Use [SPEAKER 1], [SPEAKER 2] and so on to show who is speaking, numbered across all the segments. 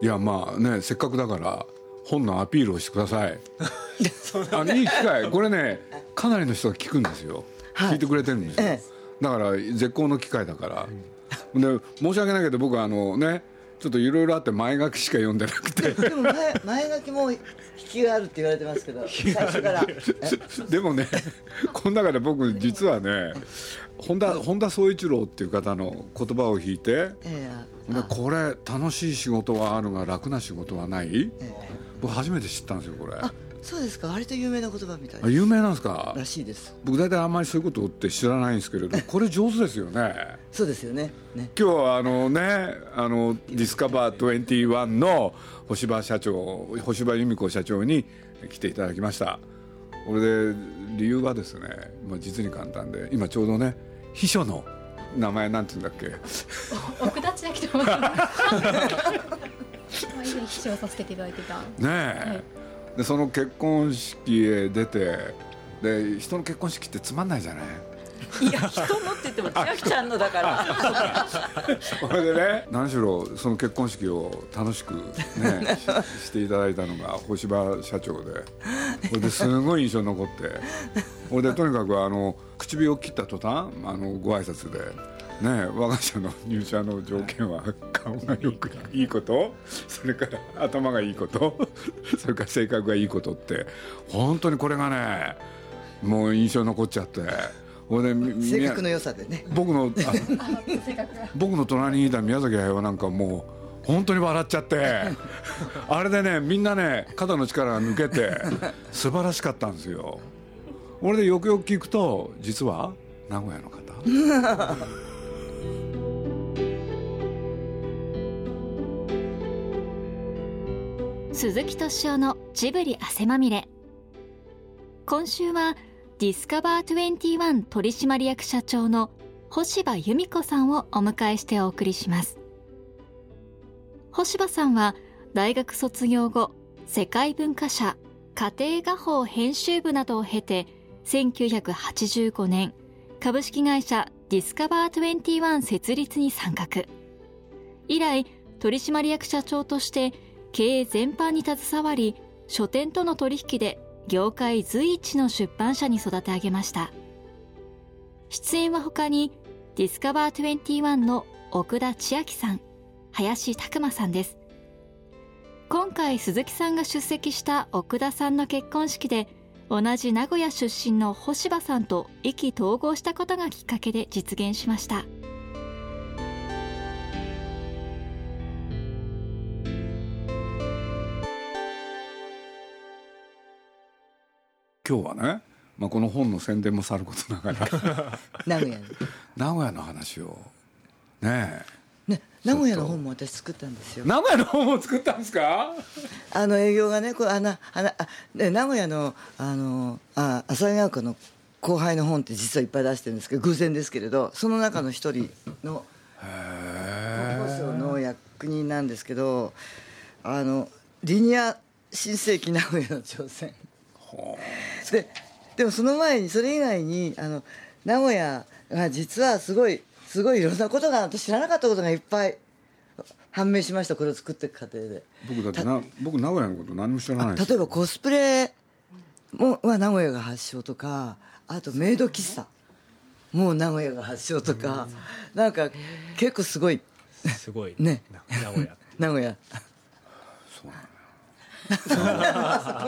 [SPEAKER 1] いやまあねせっかくだから本のアピールをしてください。あのいい機会。これねかなりの人が聞くんですよ、
[SPEAKER 2] はい。
[SPEAKER 1] 聞いてくれてるんですよ、
[SPEAKER 2] え
[SPEAKER 1] だから絶好の機会だから、で申し訳ないけど僕はあのねちょっといろいろあって前書きしか読んでなくて。
[SPEAKER 2] でも前前書きも引きがあるって言われてますけど最初から。え
[SPEAKER 1] でもねこの中で僕実はね本田本田宗一郎っていう方の言葉を引いて
[SPEAKER 2] え
[SPEAKER 1] でこれ楽しい仕事はあるが楽な仕事はない？
[SPEAKER 2] ええ。え
[SPEAKER 1] 僕初めて知ったんですよこれ。
[SPEAKER 2] あそうですか？割と有名な言葉みたい。
[SPEAKER 1] あ有名なんですか？ら
[SPEAKER 2] しいです。
[SPEAKER 1] 僕大体あんまりそういうことって知らないんですけれどこれ上手ですよね。
[SPEAKER 2] そうですよね。ね。
[SPEAKER 1] 今日はあのねあのディスカバー21の星葉社長星葉由美子社長に来ていただきました。これで理由はですね、まあ、実に簡単で今ちょうどね秘書の名前なんて言うんだっけ？
[SPEAKER 3] 奥田千秋と申します。以前秘書をさせていただいてた。
[SPEAKER 1] ねえ、でその結婚式へ出てで人の結婚式ってつまんないじゃない？
[SPEAKER 2] いや人のって言っても千秋ちゃんのだから。
[SPEAKER 1] これでね何しろその結婚式を楽しくね ししていただいたのが星葉社長で。これですごい印象に残って。これでとにかくあの唇を切った途端あのご挨拶で。ね、我が社の入社の条件は顔がよくいいことそれから頭がいいことそれから性格がいいことって本当にこれがねもう印象に残っちゃってこれでみ
[SPEAKER 2] 性格の良さでね。
[SPEAKER 1] 僕の。僕の隣にいた宮崎駿なんかもう本当に笑っちゃって あれでねみんなね肩の力が抜けて 素晴らしかったんですよ。俺でよくよく聞くと実は名古屋の方。
[SPEAKER 4] 鈴木敏夫のジブリ汗まみれ。今週はディスカバー21取締役社長の星葉由美子さんをお迎えしてお送りします。星葉さんは大学卒業後世界文化社家庭画報編集部などを経て1985年株式会社ディスカバー21設立に参画。以来取締役社長として経営全般に携わり書店との取引で業界随一の出版社に育て上げました。出演は他にディスカバー21の奥田千秋さん林拓馬さんです。今回鈴木さんが出席した奥田さんの結婚式で同じ名古屋出身の星葉さんと意気投合したことがきっかけで実現しました。
[SPEAKER 1] 今日はね、まあ、この本の宣伝もさることながら。
[SPEAKER 2] 名古屋に
[SPEAKER 1] 名古屋の話を。ね
[SPEAKER 2] ね名古屋の本も私作ったんですよ。
[SPEAKER 1] え名古屋の本を作ったんですか？
[SPEAKER 2] あの営業がねこうあのあのあね名古屋のあのあ朝ヶ丘の後輩の本って実はいっぱい出してるんですけど偶然ですけれどその中の一人の国交省の役人なんですけどあのリニア新世紀名古屋の挑戦ででもその前にそれ以外にあの名古屋が実はすごいすごいいろんなことが私知らなかったことがいっぱい判明しましたこれを作っていく過程で。
[SPEAKER 1] 僕だってな僕名古屋のこと何も知らないです
[SPEAKER 2] 例えばコスプレもは名古屋が発祥とかあとメイド喫茶。もう名古屋が発祥とか。なんか結構すごい。
[SPEAKER 5] すごい。
[SPEAKER 2] ね。
[SPEAKER 5] 名古屋
[SPEAKER 2] 名古屋。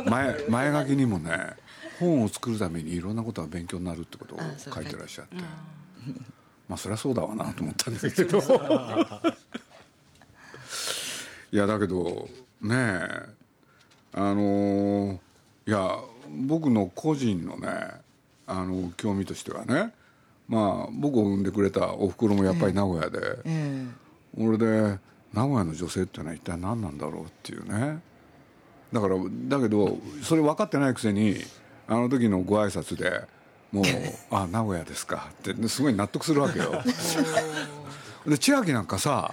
[SPEAKER 1] 前前書きにもね本を作るためにいろんなことが勉強になるってことを書いてらっしゃって。まあそりゃそうだわなと思ったんですけど。いやだけどねえあのいや僕の個人のねあの興味としてはねまあ僕を産んでくれたおふくろもやっぱり名古屋で、
[SPEAKER 2] え
[SPEAKER 1] 俺で名古屋の女性っていうのは一体何なんだろうっていうね。だからだけどそれ分かってないくせにあの時のご挨拶でもう「あ名古屋ですか」ってすごい納得するわけよ。で千秋なんかさ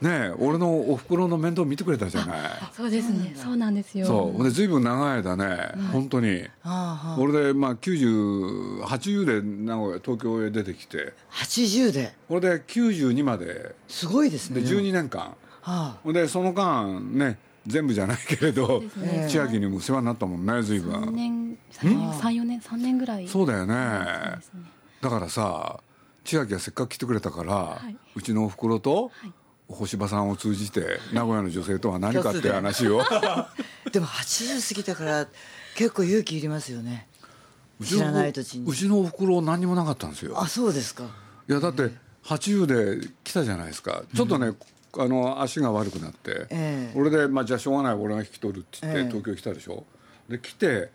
[SPEAKER 1] ねえ俺のおふくろの面倒見てくれたじゃない。
[SPEAKER 3] そうですね。そうなんですよ。
[SPEAKER 1] そう。で随分長い間ね、本当に。
[SPEAKER 2] えはあは
[SPEAKER 1] 俺でまあ9080で名古屋東京へ出てきて。
[SPEAKER 2] あ80で？
[SPEAKER 1] これで92まで。す
[SPEAKER 2] ごいですね。
[SPEAKER 1] で12年間。
[SPEAKER 2] あ
[SPEAKER 1] ほんでその間ね全部じゃないけれど
[SPEAKER 3] ね。
[SPEAKER 1] 千秋にも世話になったもんね随
[SPEAKER 3] 3
[SPEAKER 1] 分
[SPEAKER 3] 年34年3年ぐらい。
[SPEAKER 1] そうだよね。
[SPEAKER 3] ね。
[SPEAKER 1] だからさ千秋がせっかく来てくれたから、
[SPEAKER 3] い。う
[SPEAKER 1] ちのおふくろと
[SPEAKER 3] い。
[SPEAKER 1] 星葉さんを通じて名古屋の女性とは何かっていう話を。
[SPEAKER 2] でも80過ぎたから結構勇気いりますよね。知らない土地に。
[SPEAKER 1] うちのおふくろ何にもなかったんですよ。
[SPEAKER 2] あそうですか。
[SPEAKER 1] いやだって80で来たじゃないですか。ちょっとね、あの足が悪くなって、
[SPEAKER 2] ええ。
[SPEAKER 1] 俺で、まあ、じゃあしょうがない俺が引き取るって言って、
[SPEAKER 2] ええ。
[SPEAKER 1] 東京来たでしょ？で来て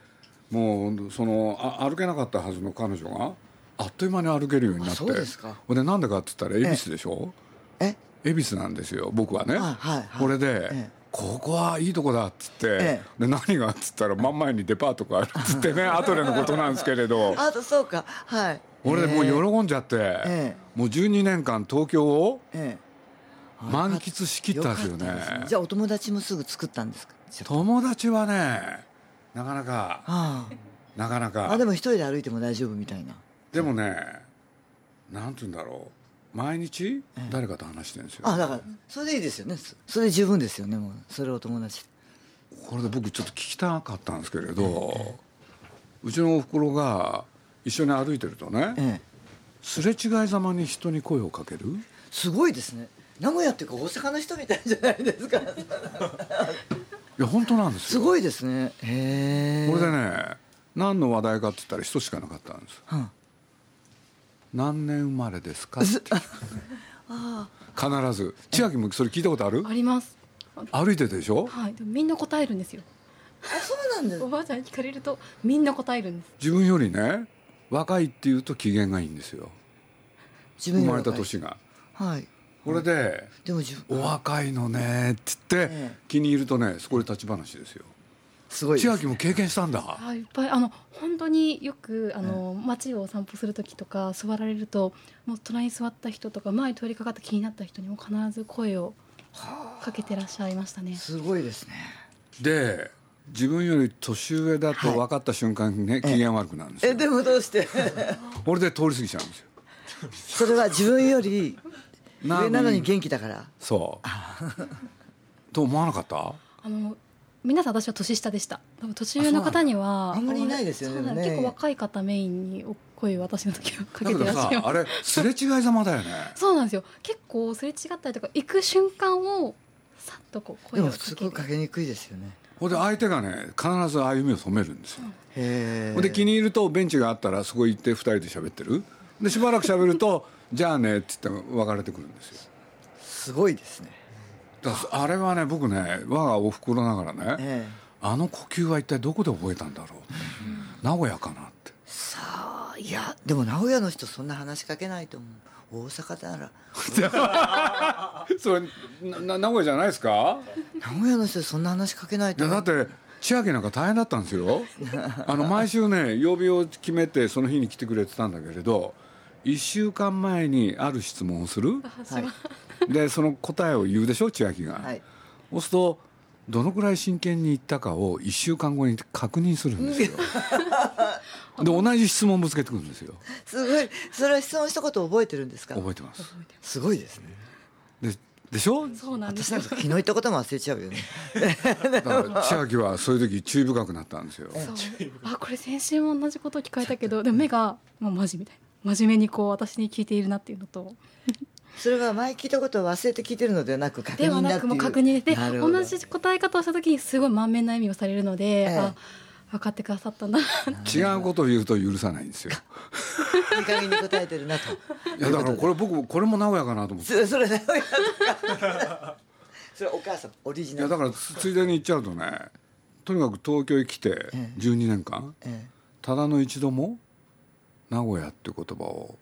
[SPEAKER 1] もうそのあ歩けなかったはずの彼女があっという間に歩けるようになって
[SPEAKER 2] あそうですか。
[SPEAKER 1] ほんでなんでかって言ったら恵比寿でしょ、
[SPEAKER 2] え？
[SPEAKER 1] 恵比寿なんですよ僕はね、
[SPEAKER 2] はいはいはい。
[SPEAKER 1] これで、
[SPEAKER 2] ええ。
[SPEAKER 1] ここはいいとこだっつって、
[SPEAKER 2] え
[SPEAKER 1] で何がっつったら真ん前にデパートがあるっつってね 後でのことなんですけれど。
[SPEAKER 2] あとそうか。はい。
[SPEAKER 1] 俺でもう
[SPEAKER 2] ええ。
[SPEAKER 1] 喜んじゃって、
[SPEAKER 2] え
[SPEAKER 1] もう12年間東京を
[SPEAKER 2] ええ
[SPEAKER 1] 満喫しきったんですよね
[SPEAKER 2] じゃあお友達もすぐ作ったんですか？
[SPEAKER 1] 友達はねなかなか
[SPEAKER 2] あ
[SPEAKER 1] なかなか。
[SPEAKER 2] ああでも一人で歩いても大丈夫みたいな。
[SPEAKER 1] でもねなんて言うんだろう。毎日誰かと話してるんですよ、
[SPEAKER 2] あだからそれでいいですよね。そそれで十分ですよねもう。それお友達。
[SPEAKER 1] これで僕ちょっと聞きたかったんですけれど、うちのおふくろが一緒に歩いてるとね、
[SPEAKER 2] ええ。
[SPEAKER 1] すれ違いざまに人に声をかける？
[SPEAKER 2] すごいですね名古屋っていうか大阪の人みたいじゃないですか。
[SPEAKER 1] いや本当なんですよ。
[SPEAKER 2] すごいですね。へえ
[SPEAKER 1] これでね何の話題かって言ったら一つしかなかったんです
[SPEAKER 2] うん
[SPEAKER 1] 何年生まれですかって。必ず。千秋もそれ聞いたことある？
[SPEAKER 3] あります。
[SPEAKER 1] 歩いててでしょ？
[SPEAKER 3] はい。でもみんな答えるんですよ。
[SPEAKER 2] あそうなんです。
[SPEAKER 3] おばあちゃんに聞かれるとみんな答えるんです。
[SPEAKER 1] 自分よりね若いっていうと機嫌がいいんですよ。
[SPEAKER 2] 自
[SPEAKER 1] 生まれた年が。
[SPEAKER 2] はい
[SPEAKER 1] これで
[SPEAKER 2] でも自「
[SPEAKER 1] お
[SPEAKER 2] 分
[SPEAKER 1] 若いのね」って言って
[SPEAKER 2] ええ
[SPEAKER 1] 気に入るとねそこで立ち話ですよ。
[SPEAKER 2] すごいです
[SPEAKER 1] 千秋も経験したんだ。
[SPEAKER 3] あいっぱい。あの本当によくあの、街をお散歩する時とか座られるともう隣に座った人とか前通りかかった気になった人にも必ず声をかけてらっしゃいましたね。
[SPEAKER 2] すごいですね。
[SPEAKER 1] で自分より年上だと分かった瞬間にね機嫌悪くなるんですよ。
[SPEAKER 2] えでもどうして？
[SPEAKER 1] これで通り過ぎちゃうんですよ。
[SPEAKER 2] それは自分より
[SPEAKER 1] な
[SPEAKER 2] 上なのに元気だから。
[SPEAKER 1] そう。と思わなかった？
[SPEAKER 3] あの皆さん私は年下でした。多分年上の方には
[SPEAKER 2] あんまりいないですよね。ね
[SPEAKER 3] 結構若い方メインにお声を私の時はかけてらっしゃいます。
[SPEAKER 1] さあれすれ違いざまだよね。
[SPEAKER 3] そうなんですよ。結構すれ違ったりとか行く瞬間をさっとこう声をかける。
[SPEAKER 2] こうかけにくいですよね。
[SPEAKER 1] ほんで相手がね必ず歩みを止めるんですよ。で気に入るとベンチがあったらそこ行って2人で喋ってる。でしばらく喋ると「じゃあね」って言って別れてくるんですよ。
[SPEAKER 2] すごいですね。
[SPEAKER 1] だあれはね僕ね我がおふくろながらね、
[SPEAKER 2] ええ。
[SPEAKER 1] あの呼吸は一体どこで覚えたんだろう、名古屋かなって。
[SPEAKER 2] さあいやでも名古屋の人そんな話しかけないと思う。大阪なら。
[SPEAKER 1] それなな名古屋じゃないですか？
[SPEAKER 2] 名古屋の人そんな話しかけないと
[SPEAKER 1] だって千秋なんか大変だったんですよ。あの毎週ね曜日を決めてその日に来てくれてたんだけれど1週間前にある質問をする。
[SPEAKER 2] はい。
[SPEAKER 1] でその答えを言うでしょ千秋が、
[SPEAKER 2] はい。
[SPEAKER 1] そうするとどのくらい真剣に言ったかを1週間後に確認するんですよ。で同じ質問ぶつけてくるんですよ。
[SPEAKER 2] すごい。それは質問したこと覚えてるんですか？
[SPEAKER 1] 覚えてます。
[SPEAKER 2] す。ごいですね。
[SPEAKER 1] ででしょ？
[SPEAKER 3] そうなんです。よ
[SPEAKER 2] 私なんか昨日言ったことも忘れちゃうよね。
[SPEAKER 1] だから千秋はそういう時注意深くなったんですよ。
[SPEAKER 3] そう。あこれ先週も同じことを聞かれたけどでも目がもうマジみたいな真面目にこう私に聞いているなっていうのと。
[SPEAKER 2] それは前聞いたことを忘れて聞いてるのではなく確
[SPEAKER 3] では
[SPEAKER 2] 認だっていう。
[SPEAKER 3] なくもう確認で同じ答え方をした時にすごい満面な笑みをされるので、
[SPEAKER 2] ええ。
[SPEAKER 3] あ分かってくださったんだな
[SPEAKER 1] 違うことを言うと許さないんですよ。
[SPEAKER 2] いい加減に答えてるなと。
[SPEAKER 1] いやだからこれ僕これも名古屋かなと思って。
[SPEAKER 2] そ れ名古屋とかそれお母さんオリジナル。
[SPEAKER 1] いやだからつついでに言っちゃうとねとにかく東京へ来て
[SPEAKER 2] ええ。
[SPEAKER 1] 12年間
[SPEAKER 2] え。
[SPEAKER 1] ただの一度も名古屋っていう言葉を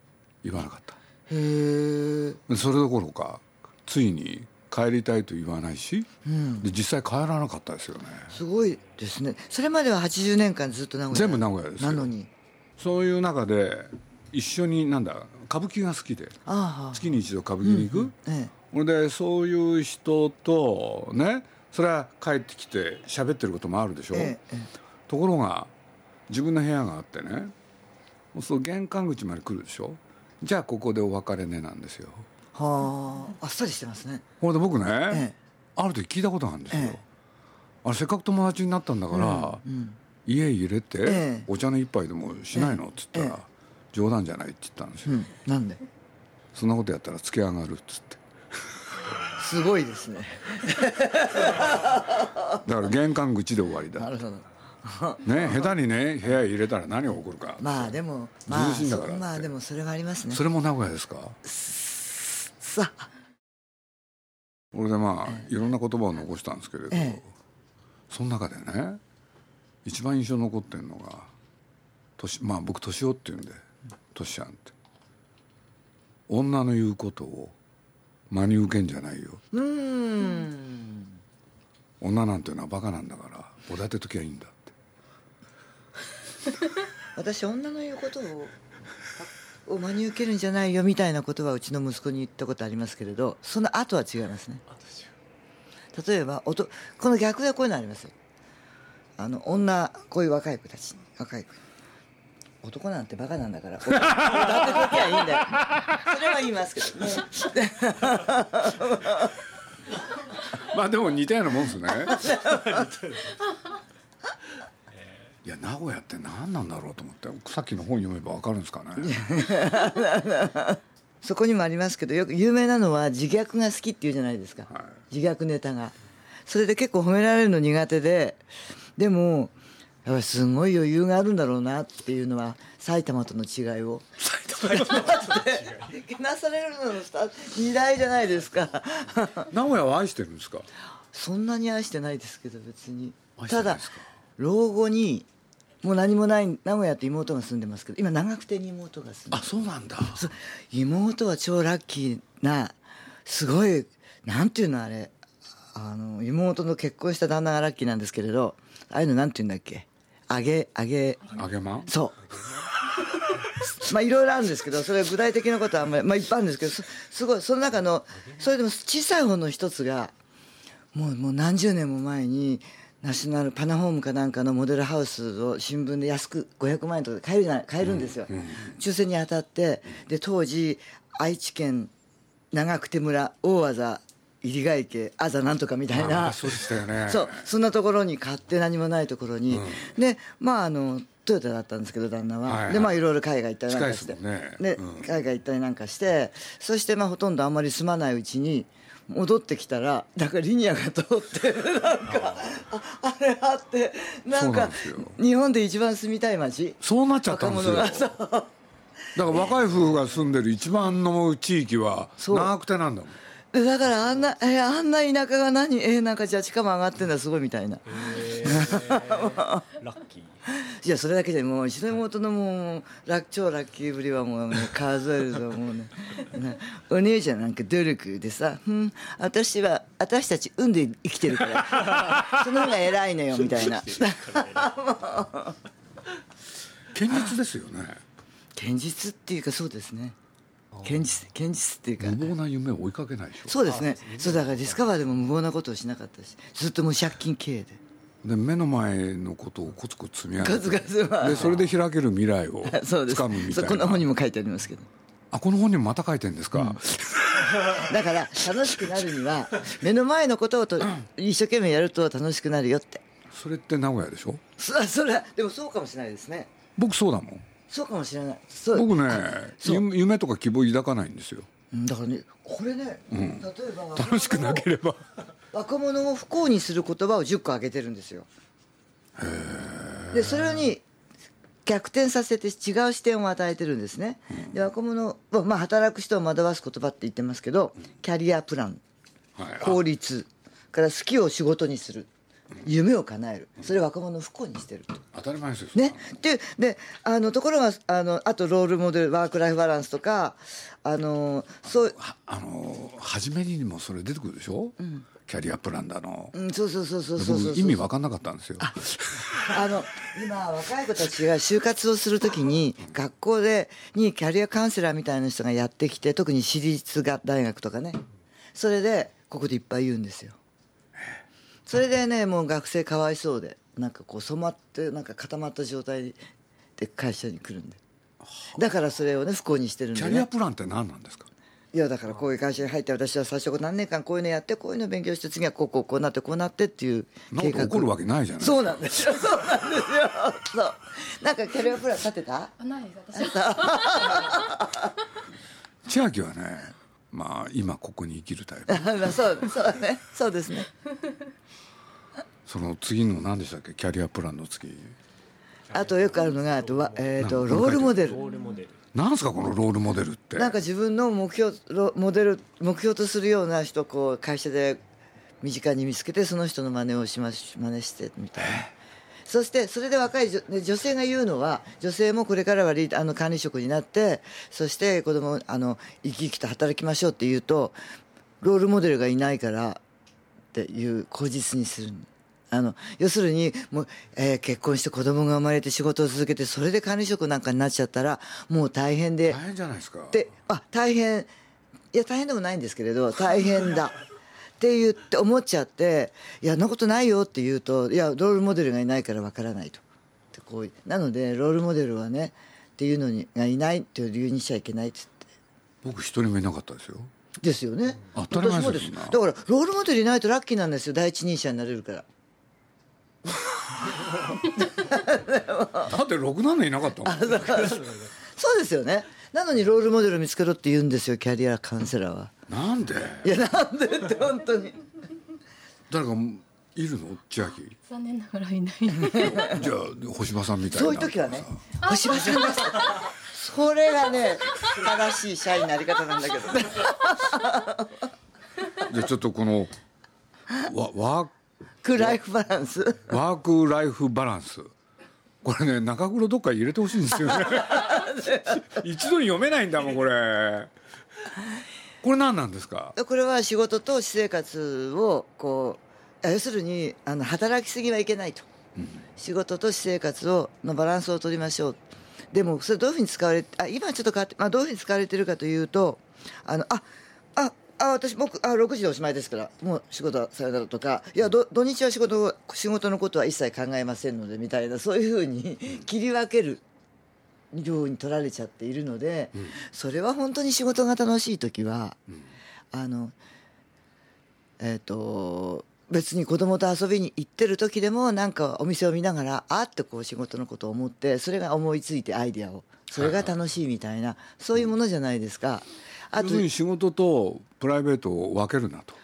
[SPEAKER 1] 言わなかった。
[SPEAKER 2] えへえ。
[SPEAKER 1] それどころかついに帰りたいと言わないし、
[SPEAKER 2] うん。
[SPEAKER 1] で実際帰らなかったですよね。
[SPEAKER 2] すごいですね。それまでは80年間ずっと名古屋
[SPEAKER 1] 全部名古屋ですよ。
[SPEAKER 2] なのに。
[SPEAKER 1] そういう中で一緒になんだ歌舞伎が好きで月に一度歌舞伎に行く、
[SPEAKER 2] え
[SPEAKER 1] ほんでそういう人とねそれは帰ってきて喋ってることもあるでしょ、
[SPEAKER 2] えええ。
[SPEAKER 1] ところが自分の部屋があってねそう玄関口まで来るでしょ？じゃあここでお別れねなんですよ。
[SPEAKER 2] はああっさりしてますね。
[SPEAKER 1] ほんで僕ね、
[SPEAKER 2] ええ。
[SPEAKER 1] ある時聞いたことがあるんですよ、
[SPEAKER 2] ええ。
[SPEAKER 1] あれせっかく友達になったんだから、家入れて、
[SPEAKER 2] ええ。
[SPEAKER 1] お茶の一杯でもしないの？っつったら、
[SPEAKER 2] ええ。
[SPEAKER 1] 冗談じゃないって言ったんですよ、
[SPEAKER 2] うん。なんで？
[SPEAKER 1] そんなことやったらつけ上がるっつって。
[SPEAKER 2] すごいですね。
[SPEAKER 1] だから玄関口で終わりだ。
[SPEAKER 2] なるほど
[SPEAKER 1] ね下手にね部屋へ入れたら何が起こるか、
[SPEAKER 2] まあでもまあまあでもそれはありますね。
[SPEAKER 1] それも名古屋ですか？
[SPEAKER 2] さあ。
[SPEAKER 1] 俺でまあいろんな言葉を残したんですけれど、
[SPEAKER 2] ええ。
[SPEAKER 1] その中でね一番印象に残ってるのが年まあ僕年男って言うんで年ちゃんって。女の言うことを真に受けんじゃないよ。
[SPEAKER 2] うーん。
[SPEAKER 1] 女なんていうのはバカなんだからおだてときゃいいんだ
[SPEAKER 2] 私女の言うことをあを真に受けるんじゃないよみたいなことはうちの息子に言ったことありますけれどその後は違いますね。例えばおとこの逆でこういうのありますよ。あの女こういう若い子たち若い子。男なんてバカなんだから おだてときゃいいんだよ。それは言いますけどね。
[SPEAKER 1] まあでも似たようなもんですねいや名古屋って何なんだろうと思ってさっきの本読めば分かるんですかね。
[SPEAKER 2] そこにもありますけどよく有名なのは自虐が好きっていうじゃないですか、
[SPEAKER 1] はい。
[SPEAKER 2] 自虐ネタが。それで結構褒められるの苦手ででもやっぱりすごい余裕があるんだろうなっていうのは埼玉との違いを。埼玉と けなされるのの2大じゃないですか。
[SPEAKER 1] 名古屋は愛してるんですか？
[SPEAKER 2] そんなに愛してないですけど別に。ただ老後にもう何もない名古屋と妹が住んでますけど今長久手に妹が住んで
[SPEAKER 1] あそうなんだ。
[SPEAKER 2] 妹は超ラッキーなすごいなんていうのあれ。あの妹の結婚した旦那がラッキーなんですけれどああいうのなんていうんだっけ。あげあげ。
[SPEAKER 1] 揚げまん？
[SPEAKER 2] そう。まあいろいろあるんですけどそれは具体的なことはあんまりまあいっぱいあるんですけどすすごいその中のそれでも小さい方の一つがもうもう何十年も前にナショナルパナホームかなんかのモデルハウスを新聞で安く500万円とかで買えるない買えるんですよ、抽選に当たってで当時愛知県長久手村大技入ヶ池あざなんとかみたい
[SPEAKER 1] あ
[SPEAKER 2] な
[SPEAKER 1] そうでしたよね。
[SPEAKER 2] そうそんなところに買って何もないところに、でまああのトヨタだったんですけど旦那は、
[SPEAKER 1] はいはい。
[SPEAKER 2] でまあいろいろ海外行ったりなんかして。
[SPEAKER 1] ね。
[SPEAKER 2] で
[SPEAKER 1] うん。
[SPEAKER 2] 海外行ったりなんかして。そしてまあほとんどあんまり住まないうちに戻ってきたらだからリニアが通って なんかああれあってなんか日本で一番住みたい街。
[SPEAKER 1] そうなっちゃったんですよ。だから若い夫婦が住んでる一番の地域は長久手なんだもん。
[SPEAKER 2] でだからあんなえあんな田舎が何えなんかじゃあ地価も上がってんだすごいみたいな
[SPEAKER 5] ラッキー。
[SPEAKER 2] いやそれだけじゃもう一度妹のもうラッ超ラッキーぶりはもう、ね、数えるともうねねお姉ちゃんなんか努力でさ「うん私は私たち運で生きてるから その方が偉いのよ」みたいな。
[SPEAKER 1] 堅実ですよね。
[SPEAKER 2] 堅実っていうかそうですね。堅実堅実っていうか。
[SPEAKER 1] 無謀な夢を追いかけないでしょ。
[SPEAKER 2] そうですね。そうだからディスカバーでも無謀なことをしなかったしずっともう借金経営で
[SPEAKER 1] で目の前のことをコツコツ積み上げて
[SPEAKER 2] 数々は。
[SPEAKER 1] でそれで開ける未来を
[SPEAKER 2] そうです。
[SPEAKER 1] 掴むみたいな。
[SPEAKER 2] こんな本にも書いてありますけど。
[SPEAKER 1] あこの本にもまた書いてんですか、
[SPEAKER 2] だから楽しくなるには目の前のことをと一生懸命やると楽しくなるよって。
[SPEAKER 1] それって名古屋でしょ？
[SPEAKER 2] そそれでもそうかもしれないですね。
[SPEAKER 1] 僕そうだもん。
[SPEAKER 2] そうかもしれない。
[SPEAKER 1] 僕ね夢夢とか希望抱かないんですよ。
[SPEAKER 2] うんだからねこれね、例えば。
[SPEAKER 1] 楽しくなければ
[SPEAKER 2] 若者を不幸にする言葉を10個挙げてるんですよ。でそれに逆転させて違う視点を与えてるんですね、で若者は、まあ、働く人を惑わす言葉って言ってますけどキャリアプラン
[SPEAKER 1] はい。
[SPEAKER 2] 効率から好きを仕事にする夢を叶える。それ若者を不幸にしてると。
[SPEAKER 1] 当たり前ですよ
[SPEAKER 2] ね、でであのところがあのあとロールモデルワーク・ライフ・バランスとかあのそう、
[SPEAKER 1] はあの初めにもそれ出てくるでしょ、キャリアプランだの、
[SPEAKER 2] うん、そうそうそうそうそう。そう
[SPEAKER 1] 僕意味分かんなかったんですよ。
[SPEAKER 2] あの今若い子たちが就活をするときに学校でにキャリアカウンセラーみたいな人がやってきて特に私立が大学とかね。それでここでいっぱい言うんですよ。それでねもう学生かわいそうでなんかこう染まってなんか固まった状態で会社に来るんで。だからそれをね不幸にしてるんで、ね、
[SPEAKER 1] キャリアプランって何なんですか？
[SPEAKER 2] いやだからこういう会社に入って私は最初何年間こういうのやってこういうの勉強して次はこうこうこうなってこうなってっていう
[SPEAKER 1] なんか起こるわけないじゃない。
[SPEAKER 2] そうなんですよ。そうなんですよ。そう。なんかキャリアプラン立てた？
[SPEAKER 3] あないです。私は。
[SPEAKER 1] 千秋はねまあ今ここに生きるタイプ。
[SPEAKER 2] まあそうそうね。そうですね。
[SPEAKER 1] その次の何でしたっけ？キャリアプランの次。
[SPEAKER 2] あとよくあるのがあとは、えー、と
[SPEAKER 1] なんか
[SPEAKER 2] ロールモデル。
[SPEAKER 5] ロールモデル
[SPEAKER 1] なんすかこのロールモデルって？
[SPEAKER 2] なんか自分の目標ロモデル目標とするような人をこう会社で身近に見つけてその人の真似をしまし真似してみたいな。そしてそれで若い女性が言うのは女性もこれからはリーあの管理職になってそして子供あの生き生きと働きましょうって言うとロールモデルがいないからっていう口実にするあの要するにもう、えー結婚して子供が生まれて仕事を続けてそれで管理職なんかになっちゃったらもう大変で。
[SPEAKER 1] 大変じゃないですか。
[SPEAKER 2] であ大変。いや大変でもないんですけれど大変だ。って言って思っちゃって「いやそんなことないよ」って言うと「いやロールモデルがいないからわからない」と。でこうなのでロールモデルはねっていうのにがいないっていう理由にしちゃいけないっつって。
[SPEAKER 1] 僕一人もいなかったですよ。
[SPEAKER 2] ですよね。
[SPEAKER 1] 当たり前
[SPEAKER 2] 私も
[SPEAKER 1] です。よ
[SPEAKER 2] だからロールモデルいないとラッキーなんですよ。第一人者になれるから
[SPEAKER 1] だってろくなのいなかったもん。
[SPEAKER 2] そうですよね。なのにロールモデル見つけろって言うんですよキャリアカウンセラーは。
[SPEAKER 1] なんで？
[SPEAKER 2] いやなんでって本当に。
[SPEAKER 1] 誰かいるの？千秋。
[SPEAKER 3] 残念ながらいない。
[SPEAKER 1] じゃあ星葉さんみたいな。
[SPEAKER 2] そういう時はね星葉さんです。それがね正しい社員のあり方なんだけど。ね
[SPEAKER 1] じゃあちょっとこのワワー
[SPEAKER 2] クライフバランス。
[SPEAKER 1] ワークライフバランス。これね中黒どっか入れてほしいんですよね。一度に読めないんだもんこれ。これ何なんですか？
[SPEAKER 2] これは仕事と私生活をこう要するにあの働きすぎはいけないと、仕事と私生活をのバランスを取りましょう。でもそれどういうふうに使われてあ今ちょっと変わって、まあ、どういうふうに使われてるかというとあのあああ私僕あ6時でおしまいですからもう仕事はさよならとかいやど土日は仕事を仕事のことは一切考えませんのでみたいなそういうふうに切り分けるように取られちゃっているので、それは本当に仕事が楽しい時は、あのえっ、と別に子供と遊びに行ってる時でもなんかお店を見ながらあってこう仕事のことを思ってそれが思いついてアイデアを。それが楽しいみたいなそういうものじゃないですか。あと
[SPEAKER 1] 要するに仕事とプライベートを分けるなと。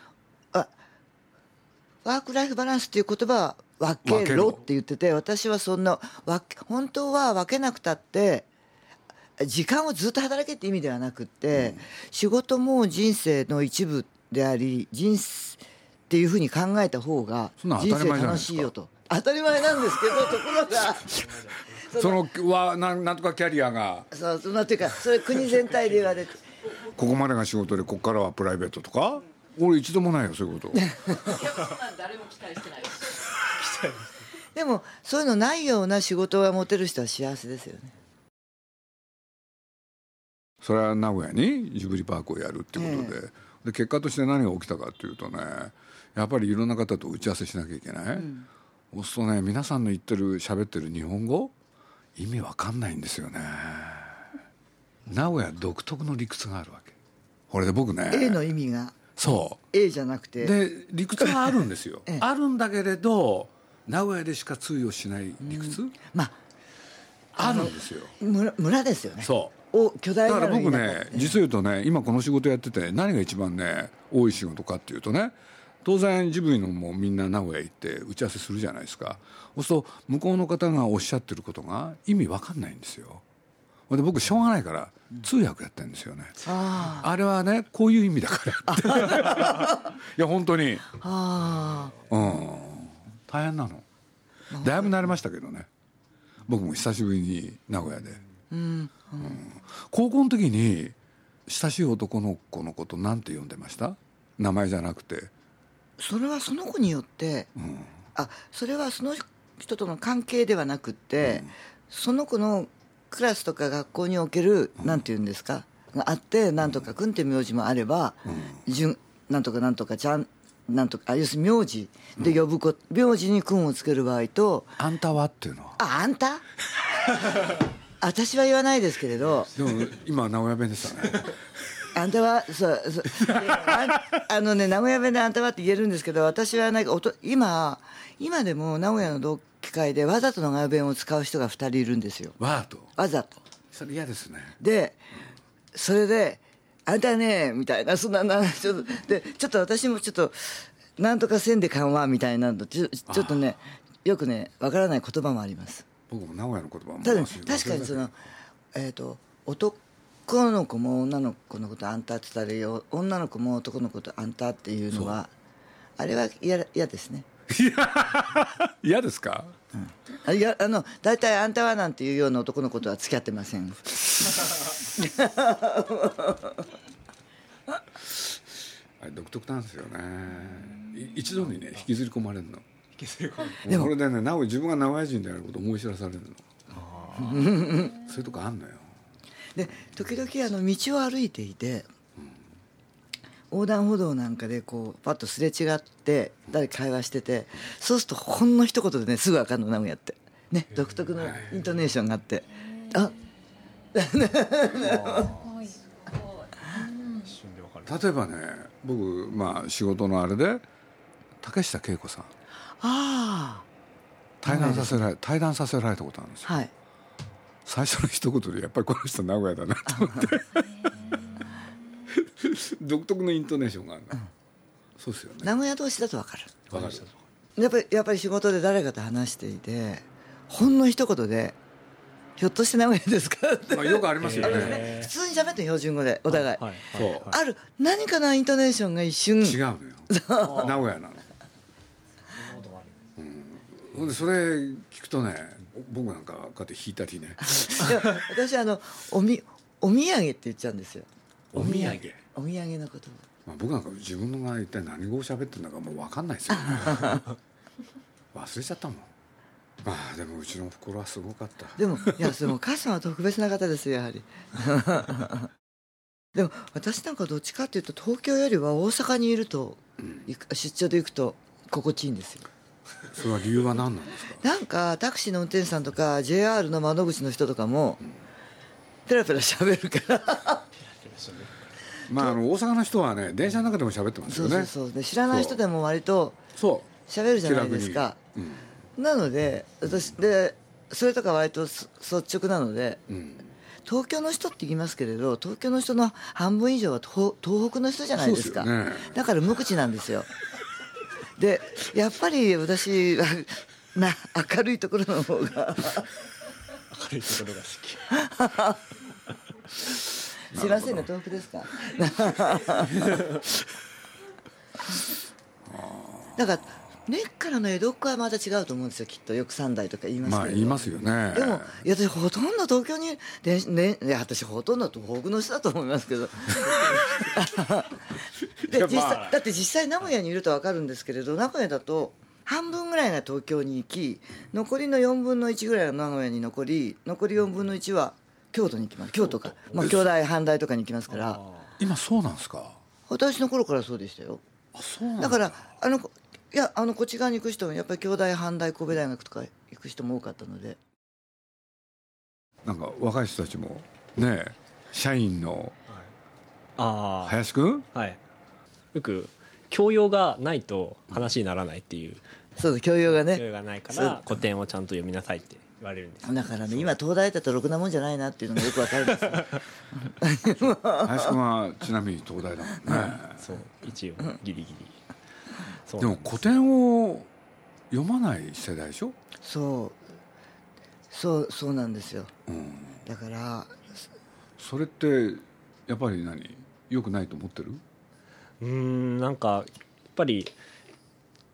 [SPEAKER 2] あワーク・ライフ・バランスっていう言葉は分け
[SPEAKER 1] ろ
[SPEAKER 2] ろ。って言ってて私はそんな本当は分けなくたって時間をずっと働けって意味ではなくって、仕事も人生の一部であり人生っていうふうに考えた方が人生楽しいよと。当たり前なんですけどところが。
[SPEAKER 1] そのわなんなんとかキャリアが。
[SPEAKER 2] そうなっていうかそれ国全体で言われて
[SPEAKER 1] ここまでが仕事でここからはプライベートとか？俺一度もないよそういうこと。
[SPEAKER 2] でもそういうのないような仕事が持てる人は幸せですよね。
[SPEAKER 1] それは名古屋にジブリパークをやるっていうことで,、で結果として何が起きたかっていうとねやっぱりいろんな方と打ち合わせしなきゃいけない、そうするとね皆さんの言ってる喋ってる日本語？意味わかんないんですよね名古屋独特の理屈があるわけ。これで僕ね
[SPEAKER 2] A の意味が。
[SPEAKER 1] そ
[SPEAKER 2] A じゃなくて。
[SPEAKER 1] うで理屈があるんですよ、
[SPEAKER 2] ええ。
[SPEAKER 1] あるんだけれど名古屋でしか通用しない理屈、
[SPEAKER 2] まあ
[SPEAKER 1] あるんですよ。
[SPEAKER 2] 村村ですよね。
[SPEAKER 1] そう。
[SPEAKER 2] お巨大な
[SPEAKER 1] だから僕ね実を言うとね今この仕事やってて何が一番ね多い仕事かっていうとね当然ジブリのもみんな名古屋行って打ち合わせするじゃないですか。そうすると向こうの方がおっしゃってることが意味わかんないんですよで僕しょうがないから通訳やってるんですよね、
[SPEAKER 2] あ
[SPEAKER 1] あれはねこういう意味だからって。いや本当に。
[SPEAKER 2] ああ
[SPEAKER 1] うん。大変なの。だいぶ慣れましたけどね。僕も久しぶりに名古屋で、うん高校の時に親しい男の子のことなんて呼んでました？名前じゃなくて。
[SPEAKER 2] あそれはその子によって、あそれはその人との関係ではなくって、その子のクラスとか学校における、なんて言うんですか？があってなんとか君って名字もあれば、順なんとかなんとかちゃんなんとかあ要するに名字で呼ぶ子、名字に君をつける場合と「
[SPEAKER 1] あんたは?」っていうのは？
[SPEAKER 2] ああんた？私は言わないですけれど。
[SPEAKER 1] でも今名古屋弁でしたね
[SPEAKER 2] あんたはそうそう。あ あのね名古屋弁であんたはって言えるんですけど私はなんかおと今今でも名古屋の同期会でわざと名古屋弁を使う人が2人いるんですよ。
[SPEAKER 1] わーと？
[SPEAKER 2] わざと。
[SPEAKER 1] それ嫌ですね。
[SPEAKER 2] でそれで「あんたね」みたいなそんななちょっとでちょっと私もちょっと「なんとかせんで緩和」みたいなのちょちょっとねよくねわからない言葉もあります。
[SPEAKER 1] 僕も名古屋の言葉も
[SPEAKER 2] ただ確かにそのえっ、と男の子も女の子のことあんたって言ったらよ。女の子も男の子とあんたっていうのはあれは嫌嫌ですね。
[SPEAKER 1] 嫌ですか？
[SPEAKER 2] あいやあの大体あんたはなんていうような男の子とは付き合ってません。
[SPEAKER 1] あれ独特なんですよね。い一度にね引きずり込まれるの。
[SPEAKER 5] 引きずり込む。
[SPEAKER 2] でも
[SPEAKER 1] これでねなお自分が名古屋人であることを思い知らされるの。そういうとこあんのよ
[SPEAKER 2] で時々あの道を歩いていて横断歩道なんかでこうパッとすれ違って誰か会話しててそうするとほんの一言でねすぐ分かるの名古屋って。ね独特のイントネーションがあって。あ
[SPEAKER 1] 例えばね僕まあ仕事のあれで竹下恵子さん。
[SPEAKER 2] あ
[SPEAKER 1] 対談させられ対談させられたことあるんですよ。
[SPEAKER 2] あはい
[SPEAKER 1] 最初の一言でやっぱりこの人名古屋だなと思って。独特のイントネーションがあるの、そうですよね。
[SPEAKER 2] 名古屋同士だと分かる。
[SPEAKER 1] わかる。
[SPEAKER 2] やっぱりやっぱり仕事で誰かと話していてほんの一言で「ひょっとして名古屋ですか?」って。
[SPEAKER 1] まあ、よくありますよね、
[SPEAKER 5] へ
[SPEAKER 2] 普通に喋って標準語でお互い、
[SPEAKER 5] はい
[SPEAKER 1] そう。
[SPEAKER 5] はい
[SPEAKER 2] ある何かなイントネーションが一瞬。
[SPEAKER 1] 違うのよ。名古屋なの。ほんでそれ聞くとね僕なんかこうやって弾いたりね。
[SPEAKER 2] 私あのおみお土産って言っちゃうんですよ。
[SPEAKER 1] お土産、
[SPEAKER 2] お土産。のこと。
[SPEAKER 1] まあ、僕なんか自分のが一体何語を喋ってるんだかもう分かんないですよね。忘れちゃったもん。まあでもうちの心はすごかった。
[SPEAKER 2] でもいやでも母さんは特別な方ですよやはり。でも私なんかどっちかっていうと東京よりは大阪にいると、行く出張で行くと心地いいんですよ
[SPEAKER 1] それは理由は何なんですか？
[SPEAKER 2] なんかタクシーの運転手さんとか JR の窓口の人とかもペラペラ喋るから。
[SPEAKER 1] まああの大阪の人はね電車の中でも喋ってます
[SPEAKER 2] そ
[SPEAKER 1] よね。
[SPEAKER 2] うそうそう。で知らない人でも割と
[SPEAKER 1] そ
[SPEAKER 2] 喋るじゃないですか。
[SPEAKER 1] 気楽に。
[SPEAKER 2] なので私でそれとか割とす率直なので
[SPEAKER 1] うん、うん、
[SPEAKER 2] 東京の人って言いますけれど東京の人の半分以上は東東北の人じゃないですか。
[SPEAKER 1] ね。
[SPEAKER 2] だから無口なんですよでやっぱり私はな明るいところの方が。
[SPEAKER 5] 明るいところが好き。
[SPEAKER 2] すいませんね東北ですか？だから根っからの江戸っ子はまた違うと思うんですよきっとよく三代とか言いますけど。
[SPEAKER 1] まあ言いますよね。
[SPEAKER 2] でもいや私ほとんど東京にで、ね、いや私ほとんど東北の人だと思いますけど。で実際、
[SPEAKER 1] まあ。
[SPEAKER 2] だって実際名古屋にいると分かるんですけれど名古屋だと半分ぐらいが東京に行き残りの4分の1ぐらいが名古屋に残り残り4分の1は京都に行きます。京都か、まあ、京大阪大とかに行きますから。
[SPEAKER 1] 今そうなんですか？
[SPEAKER 2] 私の頃からそうでしたよ。
[SPEAKER 1] あそうなん
[SPEAKER 2] だからあのいやあのこっち側に行く人もやっぱり京大阪大神戸大学とか行く人も多かったので。
[SPEAKER 1] なんか若い人たちもね社員の
[SPEAKER 5] ああ
[SPEAKER 1] 林くん？
[SPEAKER 5] はい。よく教養がないと話にならないっていう。
[SPEAKER 2] そうだ教養がね。
[SPEAKER 5] 教養がないから古典をちゃんと読みなさいって言われるんです
[SPEAKER 2] だからね今東大だとろくなもんじゃないなっていうのがよくわかるんですよ。
[SPEAKER 1] 林くんはちなみに東大だもんね。
[SPEAKER 5] そう一応ギリギリそう
[SPEAKER 1] でも古典を読まない世代でしょ、
[SPEAKER 2] そう。そうそうなんですよ。
[SPEAKER 1] うん、
[SPEAKER 2] だから
[SPEAKER 1] それってやっぱり何？よくないと思ってる？
[SPEAKER 5] うーんなんかやっぱり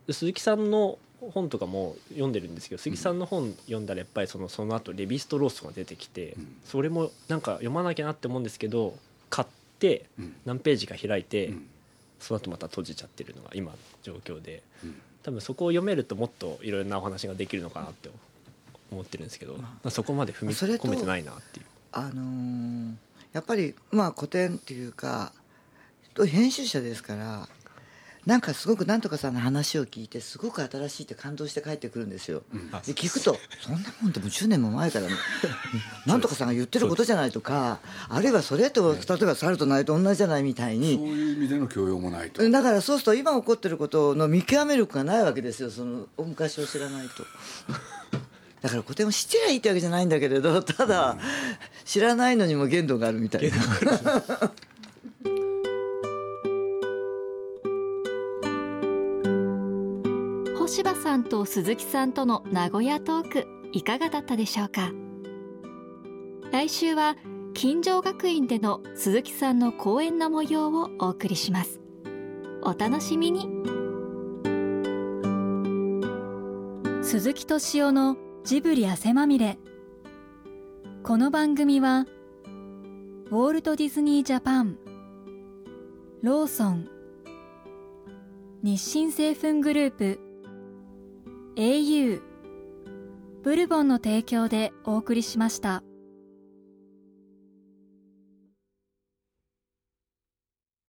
[SPEAKER 5] 鈴木さんの本とかも読んでるんですけど鈴木さんの本読んだらやっぱりそのその後レヴィストローストが出てきて、
[SPEAKER 1] うん。
[SPEAKER 5] それもなんか読まなきゃなって思うんですけど買って
[SPEAKER 1] うん。
[SPEAKER 5] 何ページか開いて、
[SPEAKER 1] うん
[SPEAKER 5] その後また閉じちゃってるのが今の状況で
[SPEAKER 1] うん
[SPEAKER 5] 多分そこを読めるともっといろんなお話ができるのかなって思ってるんですけど、まあ、そこまで踏み込めてないなっていう。
[SPEAKER 2] あのーやっぱりまあ古典っていうか編集者ですからなんかすごくなんとかさんの話を聞いてすごく新しいって感動して帰ってくるんですよ、で聞くとそんなもんでも10年も前から、ね、なんとかさんが言ってることじゃないとかあるいはそれと例えば猿とないと同じじゃないみたいに。
[SPEAKER 1] そういう意味での教養もないと。
[SPEAKER 2] だからそうすると今起こってることの見極め力がないわけですよその昔を知らないと。だから古典を知ってりゃいいってわけじゃないんだけれどただ知らないのにも限度があるみたいな。
[SPEAKER 4] 星葉さんと鈴木さんとの名古屋トークいかがだったでしょうか？来週は金城学院での鈴木さんの講演の模様をお送りします。お楽しみに。
[SPEAKER 6] 鈴木敏夫のジブリ汗まみれ。この番組はウォールト・ディズニー・ジャパンローソン日清製粉グループ au ブルボンの提供でお送りしました。